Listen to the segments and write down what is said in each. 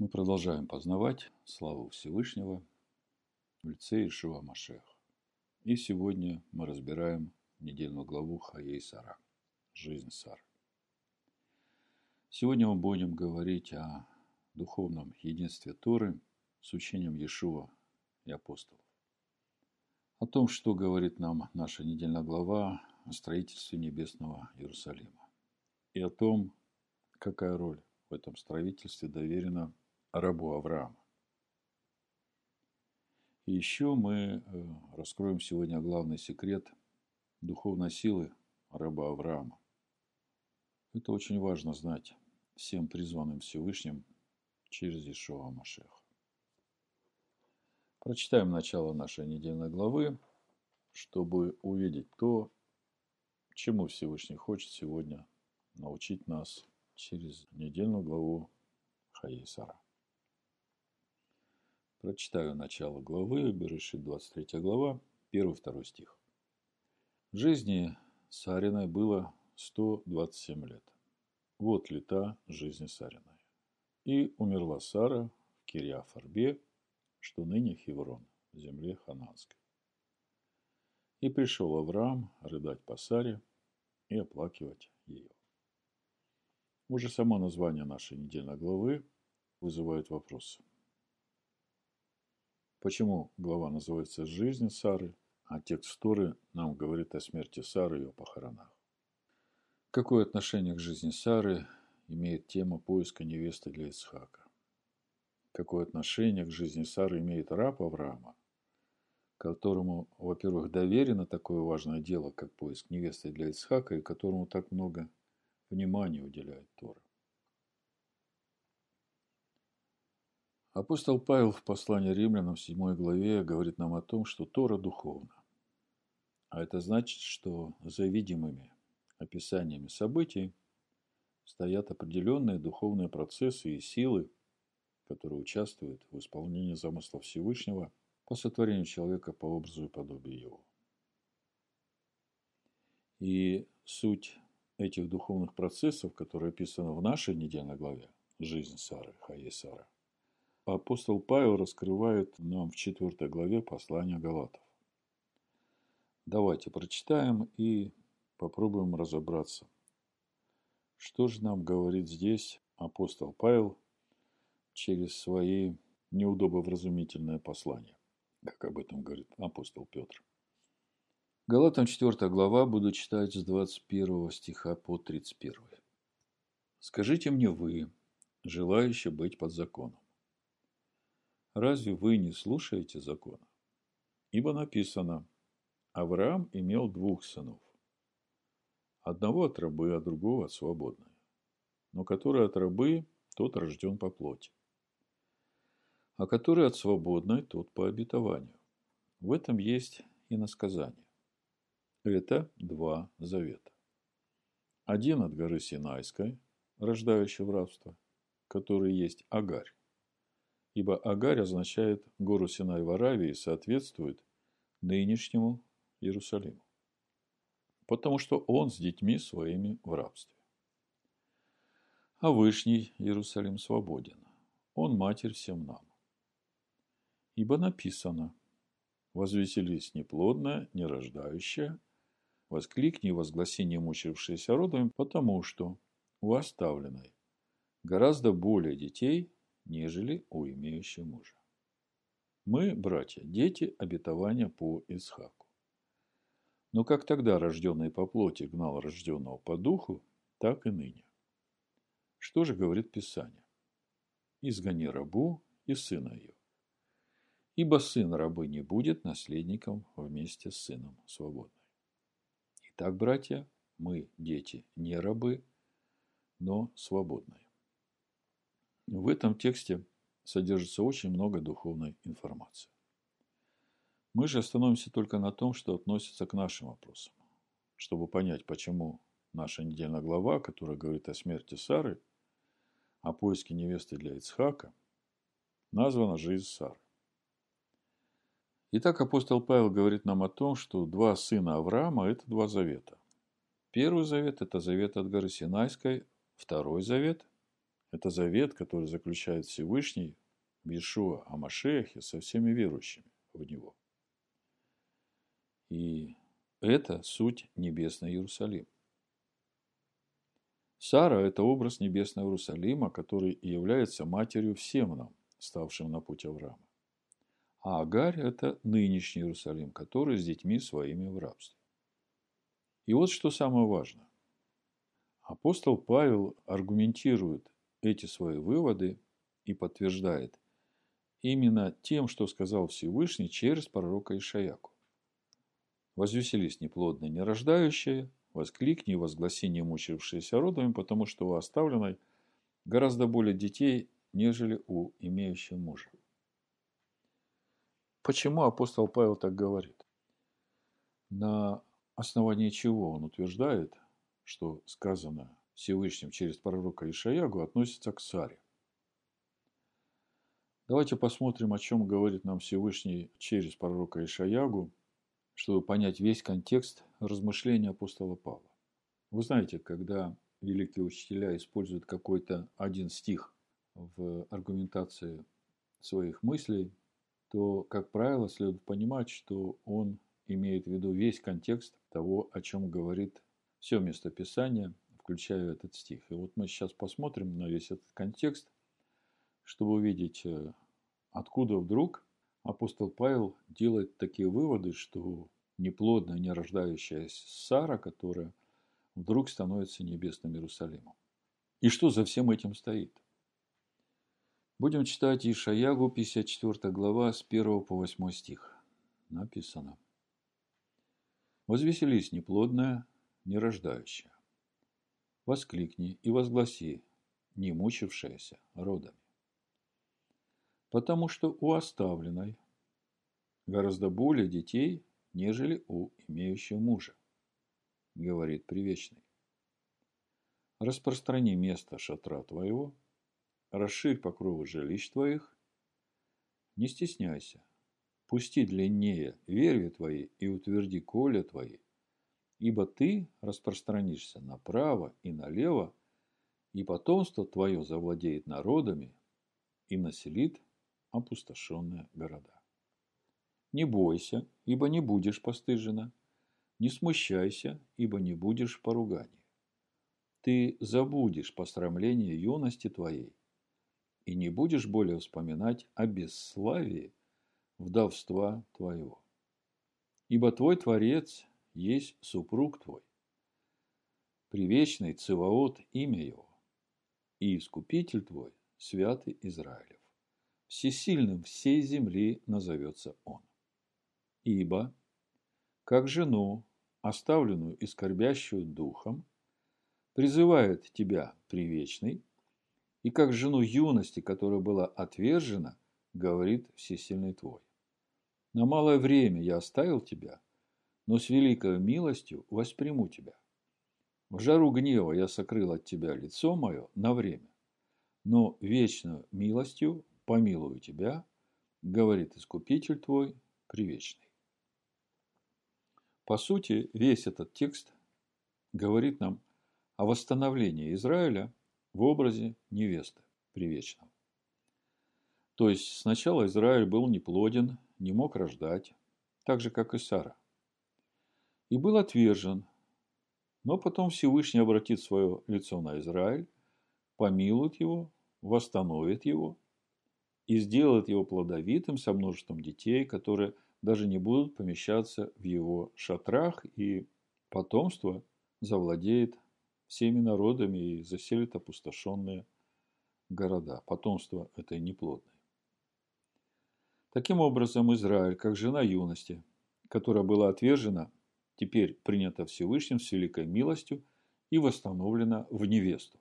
Мы продолжаем познавать славу Всевышнего в лице Ишуа Машех. И сегодня мы разбираем недельную главу Хаей Сара. Жизнь Сары. Сегодня мы будем говорить о духовном единстве Торы с учением Иешуа и апостолов. О том, что говорит нам наша недельная глава о строительстве небесного Иерусалима. И о том, какая роль в этом строительстве доверена рабу Авраама. И еще мы э, раскроем сегодня главный секрет духовной силы раба Авраама. Это очень важно знать всем призванным Всевышним через Ишуа Машеха. Прочитаем начало нашей недельной главы, чтобы увидеть то, чему Всевышний хочет сегодня научить нас через недельную главу Хаисара. Прочитаю начало главы, Берешит 23 глава, 1-2 стих. Жизни Сариной было 127 лет. Вот лета жизни Сариной. И умерла Сара в Кирьяфарбе, что ныне Хеврон, в земле Хананской. И пришел Авраам рыдать по Саре и оплакивать ее. Уже само название нашей недельной главы вызывает вопросы – Почему глава называется «Жизнь Сары», а текст Торы нам говорит о смерти Сары и ее похоронах? Какое отношение к жизни Сары имеет тема поиска невесты для Исхака? Какое отношение к жизни Сары имеет раб Авраама, которому, во-первых, доверено такое важное дело, как поиск невесты для Исхака, и которому так много внимания уделяет Тора? Апостол Павел в послании римлянам в 7 главе говорит нам о том, что Тора духовна. А это значит, что за видимыми описаниями событий стоят определенные духовные процессы и силы, которые участвуют в исполнении замысла Всевышнего по сотворению человека по образу и подобию его. И суть этих духовных процессов, которые описаны в нашей недельной главе «Жизнь Сары», Хаи Сара, апостол Павел раскрывает нам в 4 главе послания Галатов. Давайте прочитаем и попробуем разобраться. Что же нам говорит здесь апостол Павел через свои неудобовразумительные послания, как об этом говорит апостол Петр. Галатам 4 глава, буду читать с 21 стиха по 31. «Скажите мне вы, желающие быть под законом, Разве вы не слушаете закона? Ибо написано, Авраам имел двух сынов. Одного от рабы, а другого от свободной. Но который от рабы, тот рожден по плоти. А который от свободной, тот по обетованию. В этом есть и насказание. Это два завета. Один от горы Синайской, рождающий в рабство, который есть Агарь ибо Агарь означает гору Синай в Аравии и соответствует нынешнему Иерусалиму, потому что он с детьми своими в рабстве. А Вышний Иерусалим свободен, он матерь всем нам. Ибо написано, возвеселись неплодная, нерождающая, воскликни возгласи не мучившиеся родами, потому что у оставленной гораздо более детей, нежели у имеющего мужа. Мы, братья, дети обетования по Исхаку. Но как тогда рожденный по плоти гнал рожденного по духу, так и ныне. Что же говорит Писание? Изгони рабу и сына ее. Ибо сын рабы не будет наследником вместе с сыном свободной. Итак, братья, мы дети не рабы, но свободные. В этом тексте содержится очень много духовной информации. Мы же остановимся только на том, что относится к нашим вопросам. Чтобы понять, почему наша недельная глава, которая говорит о смерти Сары, о поиске невесты для Ицхака, названа «Жизнь Сары». Итак, апостол Павел говорит нам о том, что два сына Авраама – это два завета. Первый завет – это завет от горы Синайской, второй завет Это завет, который заключает Всевышний в Иешуа Амашехе со всеми верующими в Него. И это суть небесный Иерусалим. Сара – это образ небесного Иерусалима, который является матерью всем нам, ставшим на путь Авраама. А Агарь – это нынешний Иерусалим, который с детьми своими в рабстве. И вот что самое важное. Апостол Павел аргументирует эти свои выводы и подтверждает именно тем, что сказал Всевышний через пророка Ишаяку. «Возвеселись неплодно нерождающие, воскликни и возгласи не мучившиеся родами, потому что у оставленной гораздо более детей, нежели у имеющего мужа». Почему апостол Павел так говорит? На основании чего он утверждает, что сказано Всевышним через пророка Ишаягу относится к Саре? Давайте посмотрим, о чем говорит нам Всевышний через пророка Ишаягу, чтобы понять весь контекст размышления апостола Павла. Вы знаете, когда великие учителя используют какой-то один стих в аргументации своих мыслей, то, как правило, следует понимать, что он имеет в виду весь контекст того, о чем говорит все местописание, включая этот стих. И вот мы сейчас посмотрим на весь этот контекст, чтобы увидеть, э, откуда вдруг апостол Павел делает такие выводы, что неплодная, не рождающаяся Сара, которая вдруг становится небесным Иерусалимом. И что за всем этим стоит? Будем читать Ишаягу, 54 глава, с 1 по 8 стих. Написано. «Возвеселись неплодная, нерождающая. Воскликни и возгласи, не мучившаяся родами. Потому что у оставленной гораздо более детей, нежели у имеющего мужа, говорит Привечный. Распространи место шатра твоего – расширь покровы жилищ твоих, не стесняйся, пусти длиннее верви твои и утверди коля твои, ибо ты распространишься направо и налево, и потомство твое завладеет народами и населит опустошенные города. Не бойся, ибо не будешь постыжена, не смущайся, ибо не будешь поругания. Ты забудешь посрамление юности твоей, и не будешь более вспоминать о бесславии вдовства твоего. Ибо твой Творец есть супруг твой, привечный Циваот имя его, и Искупитель твой, святый Израилев. Всесильным всей земли назовется он. Ибо, как жену, оставленную и скорбящую духом, призывает тебя привечный, и как жену юности, которая была отвержена, говорит всесильный твой. На малое время я оставил тебя, но с великой милостью восприму тебя. В жару гнева я сокрыл от тебя лицо мое на время, но вечную милостью помилую тебя, говорит Искупитель твой, привечный. По сути, весь этот текст говорит нам о восстановлении Израиля – в образе невесты привечного. То есть сначала Израиль был неплоден, не мог рождать, так же, как и Сара. И был отвержен, но потом Всевышний обратит свое лицо на Израиль, помилует его, восстановит его и сделает его плодовитым со множеством детей, которые даже не будут помещаться в его шатрах, и потомство завладеет всеми народами и заселит опустошенные города, потомство этой неплодной. Таким образом, Израиль, как жена юности, которая была отвержена, теперь принята Всевышним с великой милостью и восстановлена в невесту.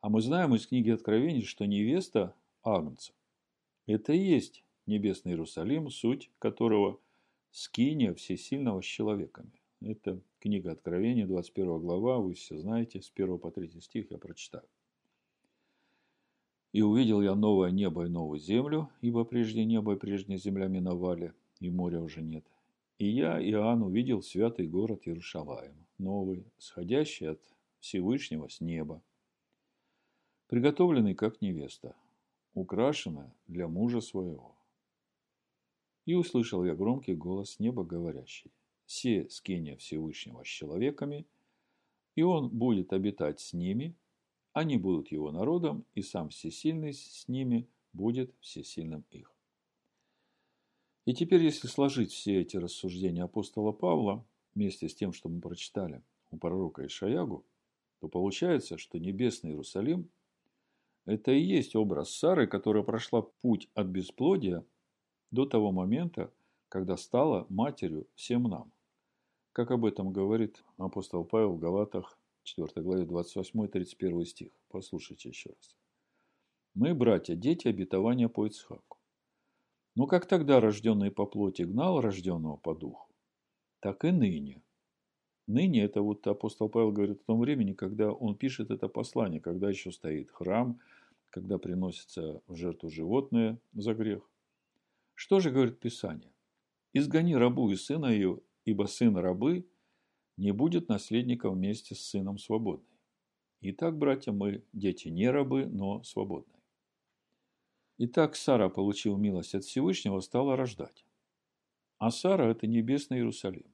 А мы знаем из книги Откровений, что невеста Агнца – это и есть небесный Иерусалим, суть которого – скиния всесильного с человеками. Это книга Откровения, 21 глава, вы все знаете, с 1 по 3 стих я прочитаю. «И увидел я новое небо и новую землю, ибо прежде небо и прежняя земля миновали, и моря уже нет. И я, Иоанн, увидел святый город Иерушалаем, новый, сходящий от Всевышнего с неба, приготовленный как невеста, украшенная для мужа своего. И услышал я громкий голос неба говорящий, «Се скиния Всевышнего с человеками, и он будет обитать с ними, они будут его народом, и сам всесильный с ними будет всесильным их». И теперь, если сложить все эти рассуждения апостола Павла вместе с тем, что мы прочитали у пророка Ишаягу, то получается, что небесный Иерусалим – это и есть образ Сары, которая прошла путь от бесплодия до того момента, когда стала матерью всем нам. Как об этом говорит апостол Павел в Галатах 4 главе 28-31 стих. Послушайте еще раз. Мы, братья, дети обетования по Ицхаку. Но как тогда рожденный по плоти гнал рожденного по духу, так и ныне. Ныне это вот апостол Павел говорит о том времени, когда он пишет это послание, когда еще стоит храм, когда приносится в жертву животное за грех. Что же говорит Писание? «Изгони рабу и сына ее, ибо сын рабы не будет наследником вместе с сыном свободной». Итак, братья, мы дети не рабы, но Итак, Сара, получил милость от Всевышнего, стала рождать. А Сара – это небесный Иерусалим.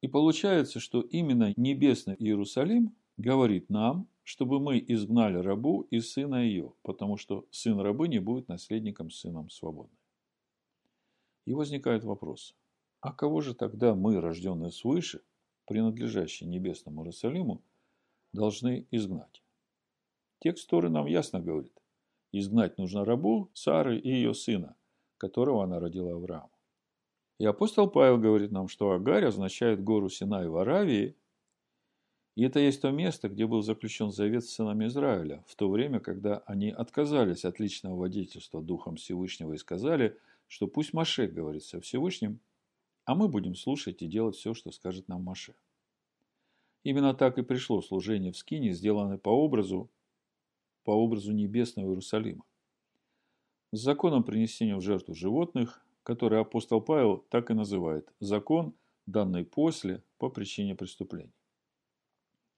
И получается, что именно небесный Иерусалим говорит нам, чтобы мы изгнали рабу и сына ее, потому что сын рабы не будет наследником сыном свободной. И возникает вопрос, а кого же тогда мы, рожденные свыше, принадлежащие небесному Иерусалиму, должны изгнать? Текст Торы нам ясно говорит. Изгнать нужно рабу Сары и ее сына, которого она родила Аврааму. И апостол Павел говорит нам, что Агарь означает гору Синай в Аравии, и это есть то место, где был заключен завет с сынами Израиля, в то время, когда они отказались от личного водительства Духом Всевышнего и сказали, что пусть Маше говорит со Всевышним, а мы будем слушать и делать все, что скажет нам Маше. Именно так и пришло служение в Скине, сделанное по образу по образу небесного Иерусалима. С законом принесения в жертву животных, который апостол Павел так и называет «закон, данный после по причине преступлений».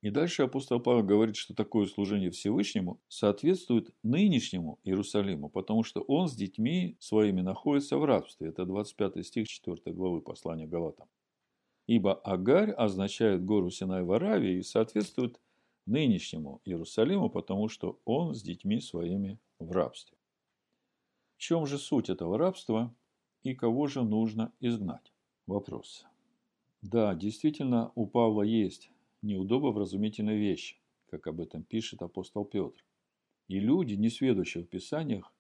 И дальше апостол Павел говорит, что такое служение Всевышнему соответствует нынешнему Иерусалиму, потому что он с детьми своими находится в рабстве. Это 25 стих 4 главы послания Галатам. Ибо Агарь означает гору Синай в Аравии и соответствует нынешнему Иерусалиму, потому что он с детьми своими в рабстве. В чем же суть этого рабства и кого же нужно изгнать? Вопрос. Да, действительно, у Павла есть неудобовразумительные вещи, как об этом пишет апостол Петр. И люди, не сведущие в Писаниях,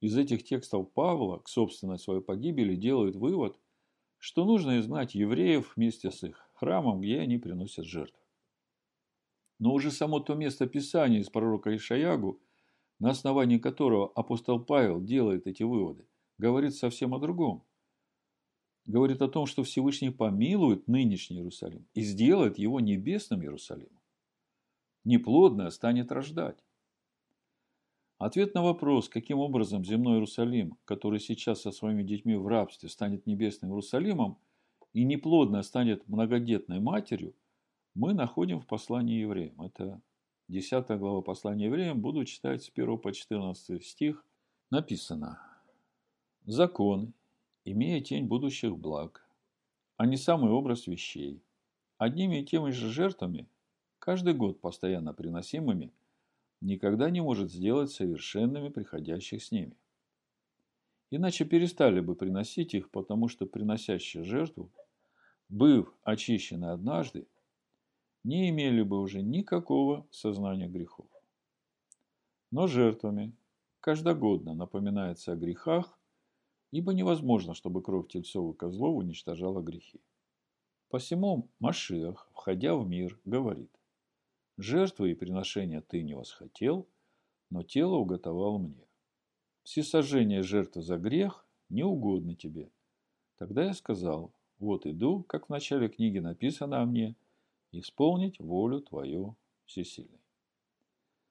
из этих текстов Павла к собственной своей погибели делают вывод, что нужно изгнать евреев вместе с их храмом, где они приносят жертвы. Но уже само то место Писания из пророка Ишаягу, на основании которого апостол Павел делает эти выводы, говорит совсем о другом. Говорит о том, что Всевышний помилует нынешний Иерусалим и сделает его небесным Иерусалимом. Неплодное станет рождать. Ответ на вопрос, каким образом земной Иерусалим, который сейчас со своими детьми в рабстве, станет небесным Иерусалимом, и неплодная станет многодетной матерью – мы находим в послании евреям. Это 10 глава послания евреям. Буду читать с 1 по 14 стих. Написано. Закон, имея тень будущих благ, а не самый образ вещей, одними и теми же жертвами, каждый год постоянно приносимыми, никогда не может сделать совершенными приходящих с ними. Иначе перестали бы приносить их, потому что приносящий жертву, быв очищены однажды, не имели бы уже никакого сознания грехов. Но жертвами каждогодно напоминается о грехах, ибо невозможно, чтобы кровь тельцов и уничтожала грехи. Посему Машиах, входя в мир, говорит, «Жертвы и приношения ты не восхотел, но тело уготовал мне. Всесожжение жертвы за грех не угодно тебе». Тогда я сказал, «Вот иду, как в начале книги написано о мне – исполнить волю Твою всесильной.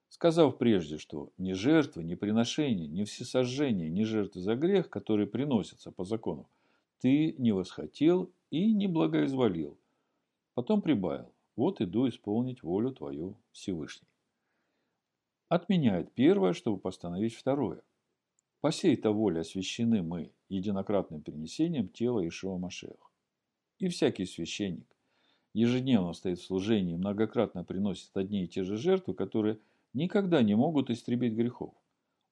Сказав прежде, что ни жертвы, ни приношения, ни всесожжения, ни жертвы за грех, которые приносятся по закону, ты не восхотел и не благоизволил. Потом прибавил, вот иду исполнить волю Твою Всевышней. отменяет первое, чтобы постановить второе. По сей-то воле освящены мы единократным принесением тела Ишуа Машех. И всякий священник ежедневно стоит в служении многократно приносит одни и те же жертвы, которые никогда не могут истребить грехов.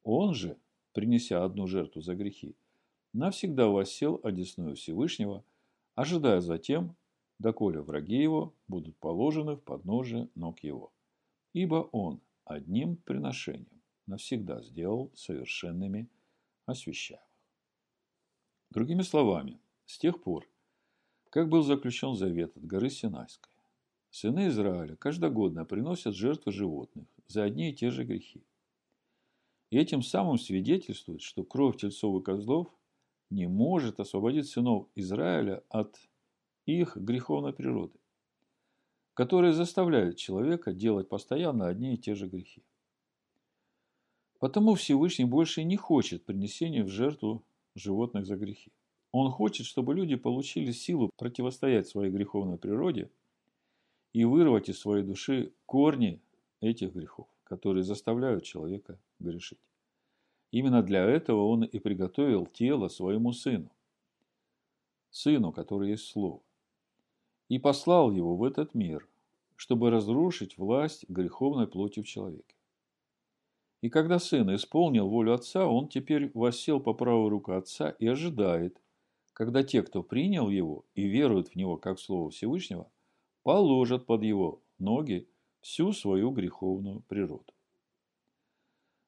Он же, принеся одну жертву за грехи, навсегда воссел одесную Всевышнего, ожидая затем, доколе враги его будут положены в подножие ног его. Ибо он одним приношением навсегда сделал совершенными освящаемых. Другими словами, с тех пор, как был заключен завет от горы Синайской, сыны Израиля каждогодно приносят жертвы животных за одни и те же грехи. И этим самым свидетельствует, что кровь тельцов и козлов не может освободить сынов Израиля от их греховной природы, которая заставляет человека делать постоянно одни и те же грехи. Потому Всевышний больше не хочет принесения в жертву животных за грехи. Он хочет, чтобы люди получили силу противостоять своей греховной природе и вырвать из своей души корни этих грехов, которые заставляют человека грешить. Именно для этого он и приготовил тело своему сыну, сыну, который есть Слово, и послал его в этот мир, чтобы разрушить власть греховной плоти в человеке. И когда сын исполнил волю отца, он теперь воссел по правую руку отца и ожидает, когда те, кто принял его и веруют в него как Слово Всевышнего, положат под его ноги всю свою греховную природу.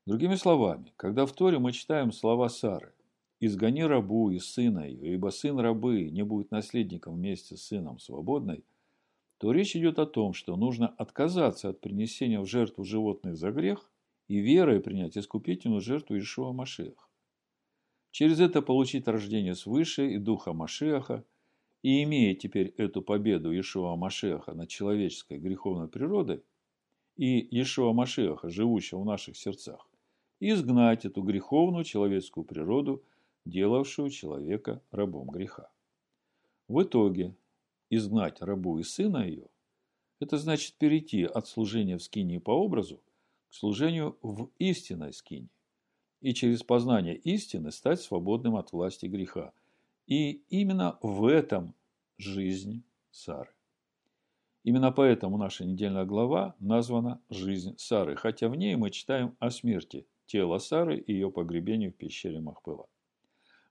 Другими словами, когда в Торе мы читаем слова Сары «Изгони рабу и сына ее, ибо сын рабы не будет наследником вместе с сыном свободной», то речь идет о том, что нужно отказаться от принесения в жертву животных за грех и верой принять искупительную жертву Ишуа Машеха. Через это получить рождение свыше и духа Машеха, и имея теперь эту победу Ишуа Машеха над человеческой греховной природой и Ишуа Машеха, живущего в наших сердцах, изгнать эту греховную человеческую природу, делавшую человека рабом греха. В итоге изгнать рабу и сына ее – это значит перейти от служения в скинии по образу к служению в истинной скинии и через познание истины стать свободным от власти греха. И именно в этом жизнь Сары. Именно поэтому наша недельная глава названа «Жизнь Сары», хотя в ней мы читаем о смерти тело Сары и ее погребению в пещере Махпыла.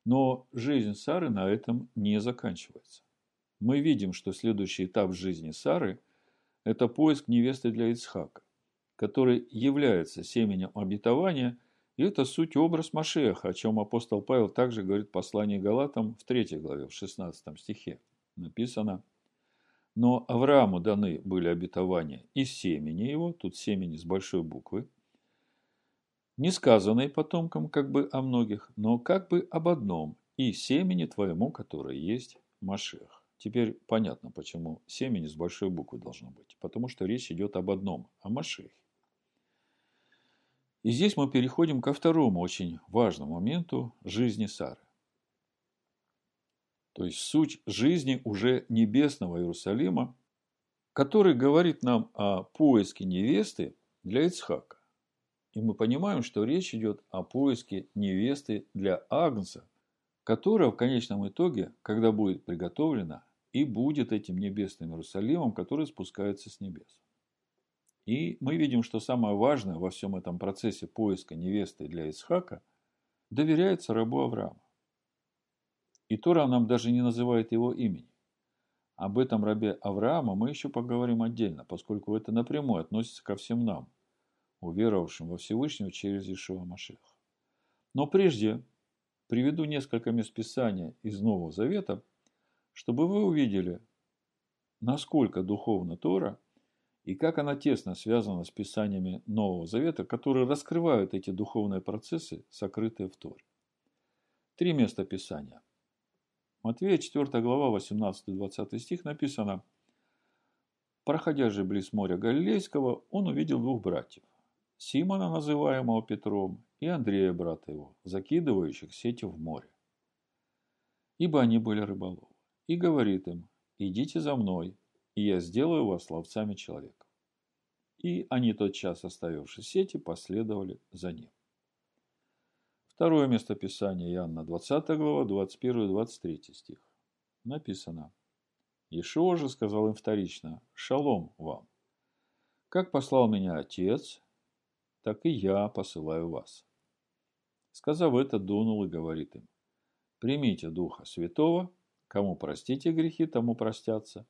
Но жизнь Сары на этом не заканчивается. Мы видим, что следующий этап жизни Сары – это поиск невесты для Ицхака, который является семенем обетования, и это суть образ Машеха, о чем апостол Павел также говорит в послании Галатам в 3 главе, в 16 стихе. Написано «Но Аврааму даны были обетования из семени его», тут семени с большой буквы, не сказанной потомкам как бы о многих, но как бы об одном, и семени твоему, которое есть Машех. Теперь понятно, почему семени с большой буквы должно быть. Потому что речь идет об одном, о Машехе. И здесь мы переходим ко второму очень важному моменту жизни Сары. То есть суть жизни уже небесного Иерусалима, который говорит нам о поиске невесты для Ицхака. И мы понимаем, что речь идет о поиске невесты для Агнца, которая в конечном итоге, когда будет приготовлена, и будет этим небесным Иерусалимом, который спускается с небес. И мы видим, что самое важное во всем этом процессе поиска невесты для Исхака доверяется рабу Авраама. И Тора нам даже не называет его имени. Об этом рабе Авраама мы еще поговорим отдельно, поскольку это напрямую относится ко всем нам – уверовавшим во Всевышнего через Ишуа Машеха. Но прежде приведу несколько мест Писания из Нового Завета, чтобы вы увидели, насколько духовна Тора и как она тесно связана с Писаниями Нового Завета, которые раскрывают эти духовные процессы, сокрытые в Торе. Три места Писания. Матвея 4 глава 18-20 стих написано «Проходя же близ моря Галилейского, он увидел двух братьев, Симона, называемого Петром, и Андрея, брата его, закидывающих сети в море. Ибо они были рыболовы. И говорит им, идите за мной, и я сделаю вас ловцами человека. И они тотчас, оставившись сети, последовали за ним. Второе место Писания Иоанна 20 глава, 21-23 стих. Написано. Ишуа же сказал им вторично, «Шалом вам! Как послал меня Отец, так и я посылаю вас». Сказав это, дунул и говорит им, «Примите Духа Святого, кому простите грехи, тому простятся,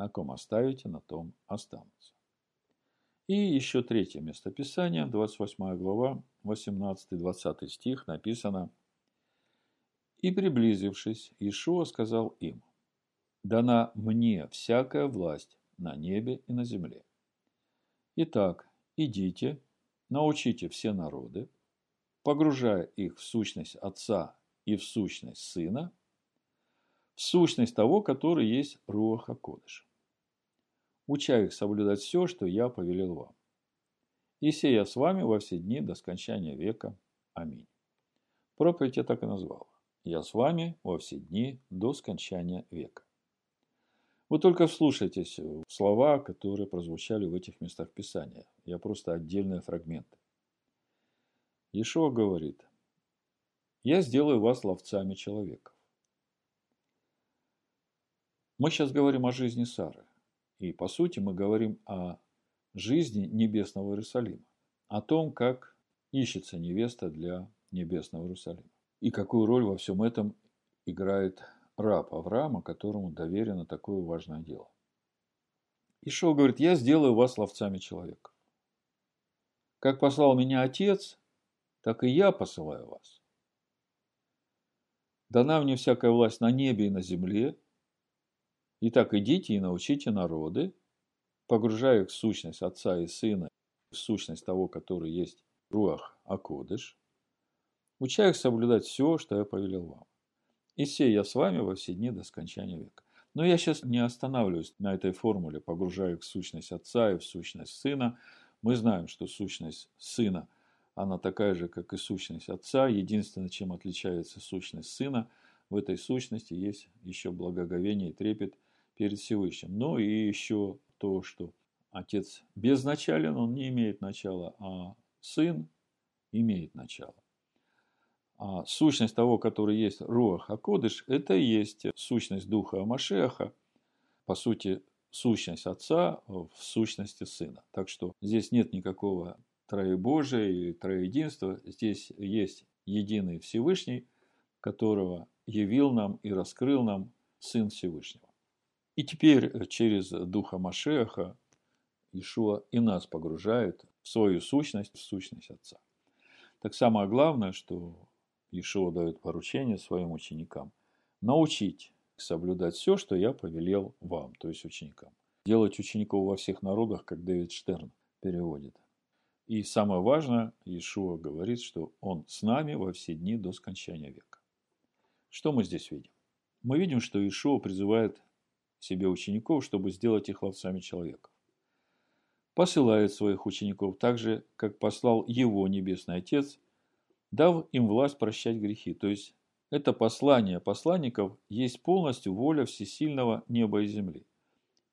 на ком оставите, на том останутся». И еще третье местописание, 28 глава, 18-20 стих, написано «И приблизившись, Ишуа сказал им, «Дана мне всякая власть на небе и на земле. Итак, идите, научите все народы, погружая их в сущность Отца и в сущность Сына, в сущность того, который есть Руаха Кодыш уча их соблюдать все, что я повелел вам. И сея с вами во все дни до скончания века. Аминь. Проповедь я так и назвал. Я с вами во все дни до скончания века. Вы только вслушайтесь в слова, которые прозвучали в этих местах Писания. Я просто отдельные фрагменты. Ишуа говорит, «Я сделаю вас ловцами человеков». Мы сейчас говорим о жизни Сары. И по сути мы говорим о жизни небесного Иерусалима, о том, как ищется невеста для небесного Иерусалима. И какую роль во всем этом играет раб Авраама, которому доверено такое важное дело. Ишо говорит, я сделаю вас ловцами человека. Как послал меня Отец, так и я посылаю вас. Дана мне всякая власть на небе и на земле – Итак, идите и научите народы, погружая их в сущность Отца и Сына, в сущность того, который есть Руах Акодыш, уча их соблюдать все, что я повелел вам. И сей я с вами во все дни до скончания века. Но я сейчас не останавливаюсь на этой формуле, погружая их в сущность Отца и в сущность Сына. Мы знаем, что сущность Сына, она такая же, как и сущность Отца. Единственное, чем отличается сущность Сына, в этой сущности есть еще благоговение и трепет – перед Всевышним. Ну и еще то, что Отец безначален, он не имеет начала, а Сын имеет начало. А сущность того, который есть Руах Акодыш, это и есть сущность Духа Амашеха, по сути, сущность Отца в сущности Сына. Так что здесь нет никакого троебожия или троединства, здесь есть единый Всевышний, которого явил нам и раскрыл нам Сын Всевышнего. И теперь э, через Духа Машеха Ишуа и нас погружает в свою сущность, в сущность Отца. Так самое главное, что Ишуа дает поручение своим ученикам – научить соблюдать все, что я повелел вам, то есть ученикам. Делать учеников во всех народах, как Дэвид Штерн переводит. И самое важное, Иешуа говорит, что Он с нами во все дни до скончания века. Что мы здесь видим? Мы видим, что Иешуа призывает себе учеников, чтобы сделать их ловцами человеков. Посылает своих учеников так же, как послал его Небесный Отец, дав им власть прощать грехи. То есть, это послание посланников есть полностью воля всесильного неба и земли.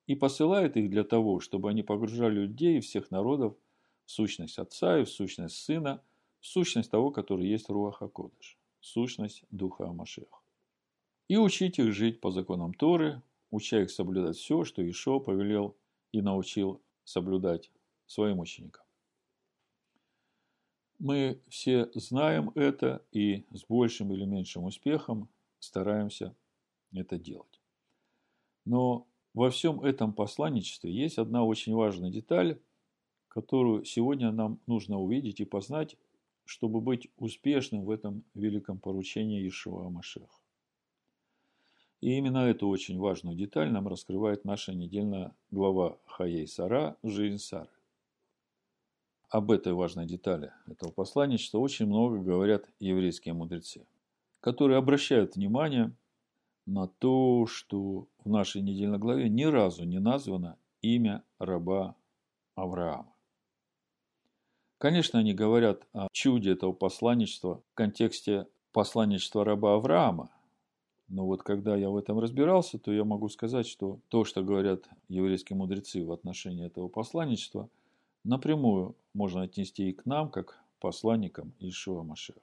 И посылает их для того, чтобы они погружали людей и всех народов в сущность Отца и в сущность Сына, в сущность того, который есть Руаха Кодыш, сущность Духа Амашеха. И учить их жить по законам Торы, уча их соблюдать все, что Ишо повелел и научил соблюдать своим ученикам. Мы все знаем это и с большим или меньшим успехом стараемся это делать. Но во всем этом посланничестве есть одна очень важная деталь, которую сегодня нам нужно увидеть и познать, чтобы быть успешным в этом великом поручении Ишуа Машеха. И именно эту очень важную деталь нам раскрывает наша недельная глава Хаей Сара «Жизнь Сары». Об этой важной детали этого посланничества очень много говорят еврейские мудрецы, которые обращают внимание на то, что в нашей недельной главе ни разу не названо имя раба Авраама. Конечно, они говорят о чуде этого посланничества в контексте посланничества раба Авраама, но вот когда я в этом разбирался, то я могу сказать, что то, что говорят еврейские мудрецы в отношении этого посланничества, напрямую можно отнести и к нам, как посланникам Ишуа Машех.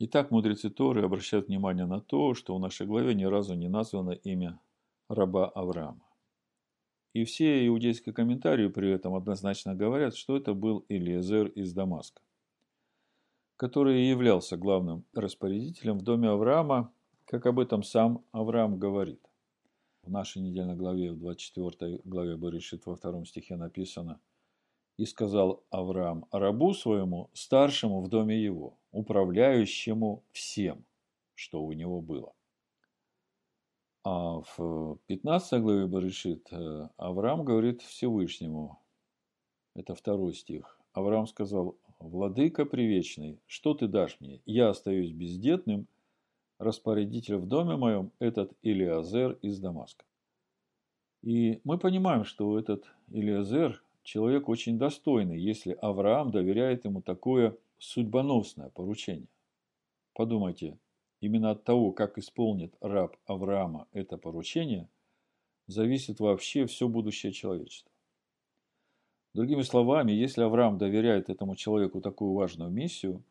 Итак, мудрецы Торы обращают внимание на то, что в нашей главе ни разу не названо имя раба Авраама. И все иудейские комментарии при этом однозначно говорят, что это был Илиезер из Дамаска, который являлся главным распорядителем в доме Авраама, как об этом сам Авраам говорит. В нашей недельной главе, в 24 главе Берешит, во втором стихе написано «И сказал Авраам рабу своему, старшему в доме его, управляющему всем, что у него было». А в 15 главе Барышит э, Авраам говорит Всевышнему, это второй стих, Авраам сказал, «Владыка привечный, что ты дашь мне? Я остаюсь бездетным, распорядитель в доме моем этот Илиазер из Дамаска». И мы понимаем, что этот Илиазер человек очень достойный, если Авраам доверяет ему такое судьбоносное поручение. Подумайте, Именно от того, как исполнит раб Авраама это поручение, зависит вообще все будущее человечества. Другими словами, если Авраам доверяет этому человеку такую важную миссию,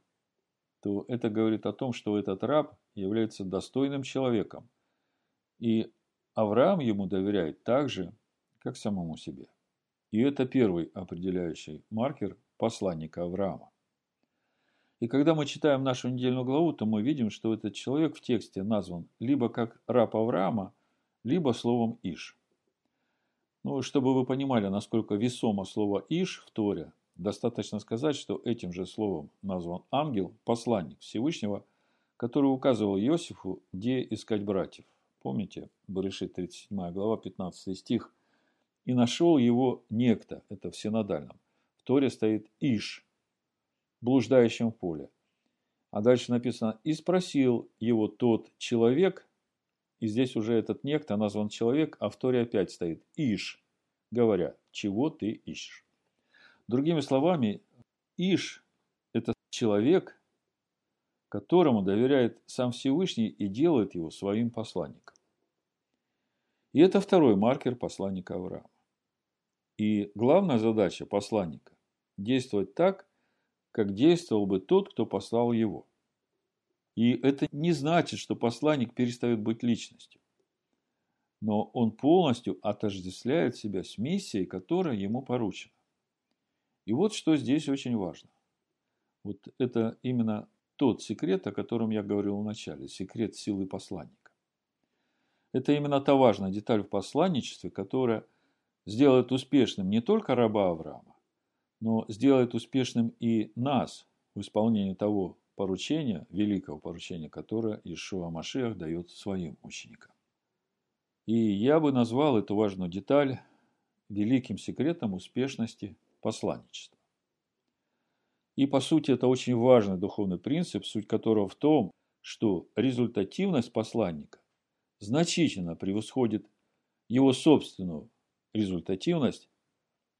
то это говорит о том, что этот раб является достойным человеком. И Авраам ему доверяет так же, как самому себе. И это первый определяющий маркер посланника Авраама. И когда мы читаем нашу недельную главу, то мы видим, что этот человек в тексте назван либо как раб Авраама, либо словом Иш. Ну, чтобы вы понимали, насколько весомо слово Иш в Торе, достаточно сказать, что этим же словом назван ангел, посланник Всевышнего, который указывал Иосифу, где искать братьев. Помните, Барышит 37 глава, 15 стих. «И нашел его некто», это в синодальном. В Торе стоит Иш, блуждающем в поле. А дальше написано, и спросил его тот человек, и здесь уже этот некто назван человек, а в Торе опять стоит Иш, говоря, чего ты ищешь. Другими словами, Иш – это человек, которому доверяет сам Всевышний и делает его своим посланником. И это второй маркер посланника Авраама. И главная задача посланника – действовать так, как действовал бы тот, кто послал его. И это не значит, что посланник перестает быть личностью. Но он полностью отождествляет себя с миссией, которая ему поручена. И вот что здесь очень важно. Вот это именно тот секрет, о котором я говорил в начале, секрет силы посланника. Это именно та важная деталь в посланничестве, которая сделает успешным не только раба Авраама, но сделает успешным и нас в исполнении того поручения, великого поручения, которое Ишуа Машех дает своим ученикам. И я бы назвал эту важную деталь великим секретом успешности посланничества. И по сути это очень важный духовный принцип, суть которого в том, что результативность посланника значительно превосходит его собственную результативность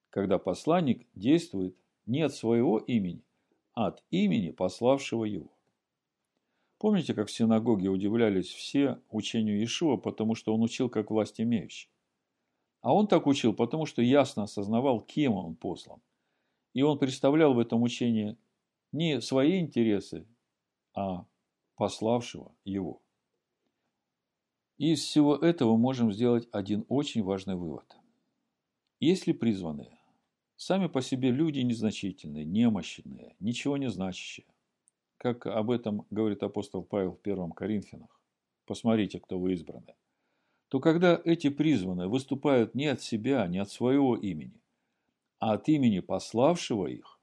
когда посланник действует не от своего имени, от имени пославшего его. Помните, как в синагоге удивлялись все учению Иешуа, потому что он учил как власть имеющий? А он так учил, потому что ясно осознавал, кем он послан. И он представлял в этом учении не свои интересы, а пославшего его. И из всего этого можем сделать один очень важный вывод. Если призванные Сами по себе люди незначительные, немощные, ничего не значащие. Как об этом говорит апостол Павел в первом Коринфянах. Посмотрите, кто вы избраны. То когда эти призванные выступают не от себя, не от своего имени, а от имени пославшего их,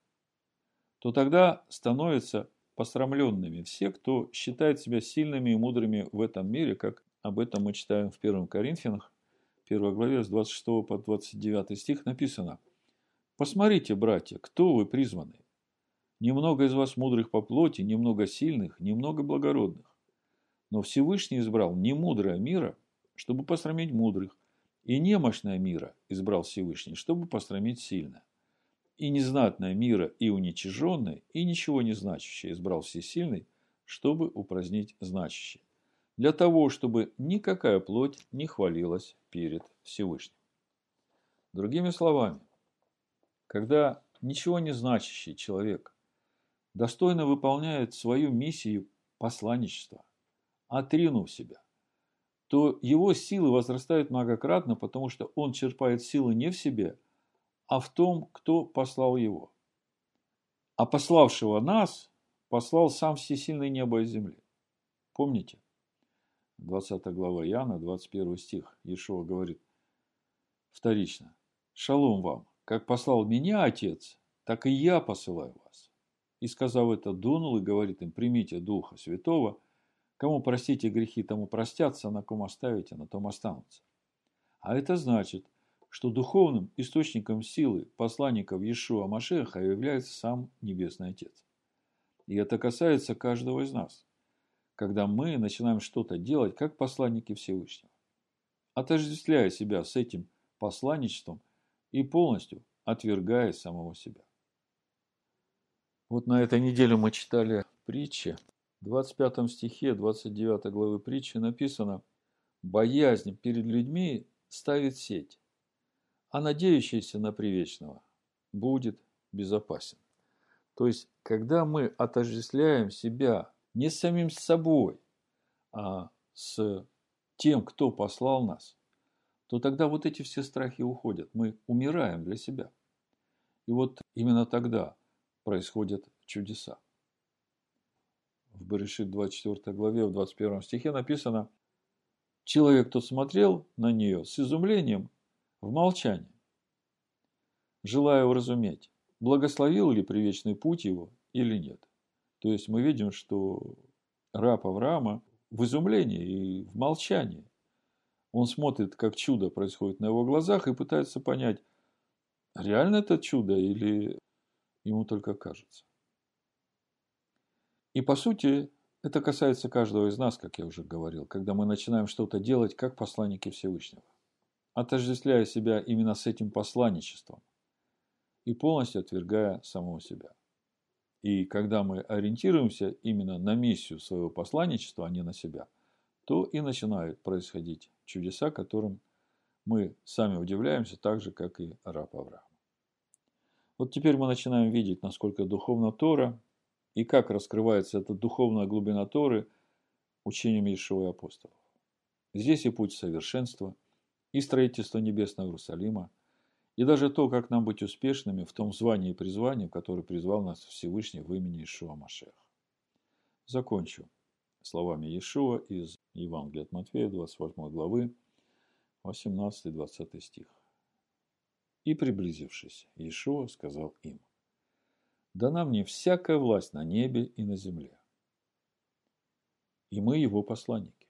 то тогда становятся посрамленными все, кто считает себя сильными и мудрыми в этом мире, как об этом мы читаем в 1 Коринфянах, 1 главе с 26 по 29 стих написано – Посмотрите, братья, кто вы призваны. Немного из вас мудрых по плоти, немного сильных, немного благородных. Но Всевышний избрал не мудрое мира, чтобы посрамить мудрых, и немощное мира избрал Всевышний, чтобы посрамить сильное. И незнатное мира, и уничиженное, и ничего не значащее избрал Всесильный, чтобы упразднить значащее. Для того, чтобы никакая плоть не хвалилась перед Всевышним. Другими словами, когда ничего не значащий человек достойно выполняет свою миссию посланничества, отринув себя, то его силы возрастают многократно, потому что он черпает силы не в себе, а в том, кто послал его. А пославшего нас послал сам всесильный небо и земли. Помните? 20 глава Иоанна, 21 стих. Иешуа говорит вторично. Шалом вам, как послал меня Отец, так и я посылаю вас. И сказав это, дунул и говорит им, примите Духа Святого, кому простите грехи, тому простятся, на ком оставите, на том останутся. А это значит, что духовным источником силы посланников Иешуа Машеха является сам Небесный Отец. И это касается каждого из нас, когда мы начинаем что-то делать как посланники Всевышнего, отождествляя себя с этим посланничеством и полностью отвергая самого себя. Вот на этой неделе мы читали притчи. В 25 стихе 29 главы притчи написано «Боязнь перед людьми ставит сеть, а надеющийся на привечного будет безопасен». То есть, когда мы отождествляем себя не с самим собой, а с тем, кто послал нас, то тогда вот эти все страхи уходят. Мы умираем для себя. И вот именно тогда происходят чудеса. В Берешит 24 главе, в 21 стихе написано, человек, кто смотрел на нее с изумлением в молчании, желая уразуметь, благословил ли привечный путь его или нет. То есть мы видим, что раб Авраама в изумлении и в молчании. Он смотрит, как чудо происходит на его глазах и пытается понять, реально это чудо или ему только кажется. И по сути, это касается каждого из нас, как я уже говорил, когда мы начинаем что-то делать как посланники Всевышнего, отождествляя себя именно с этим посланничеством и полностью отвергая самого себя. И когда мы ориентируемся именно на миссию своего посланничества, а не на себя, то и начинают происходить чудеса, которым мы сами удивляемся, так же, как и раб Авраам. Вот теперь мы начинаем видеть, насколько духовна Тора и как раскрывается эта духовная глубина Торы учением Иешуа и апостолов. Здесь и путь совершенства, и строительство небесного Иерусалима, и даже то, как нам быть успешными в том звании и призвании, в которое призвал нас Всевышний в имени Иешуа Машех. Закончу словами Иешуа из Евангелия от Матфея, 28 главы, 18-20 стих. И приблизившись, Иешуа сказал им, «Дана мне всякая власть на небе и на земле, и мы его посланники.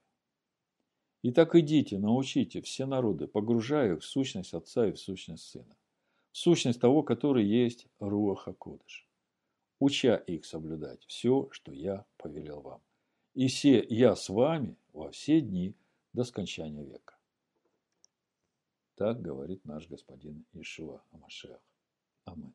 Итак, идите, научите все народы, погружая их в сущность Отца и в сущность Сына, в сущность того, который есть Руаха Кодыш, уча их соблюдать все, что я повелел вам. И все я с вами во все дни до скончания века. Так говорит наш господин Ишуа Амашех. Амин.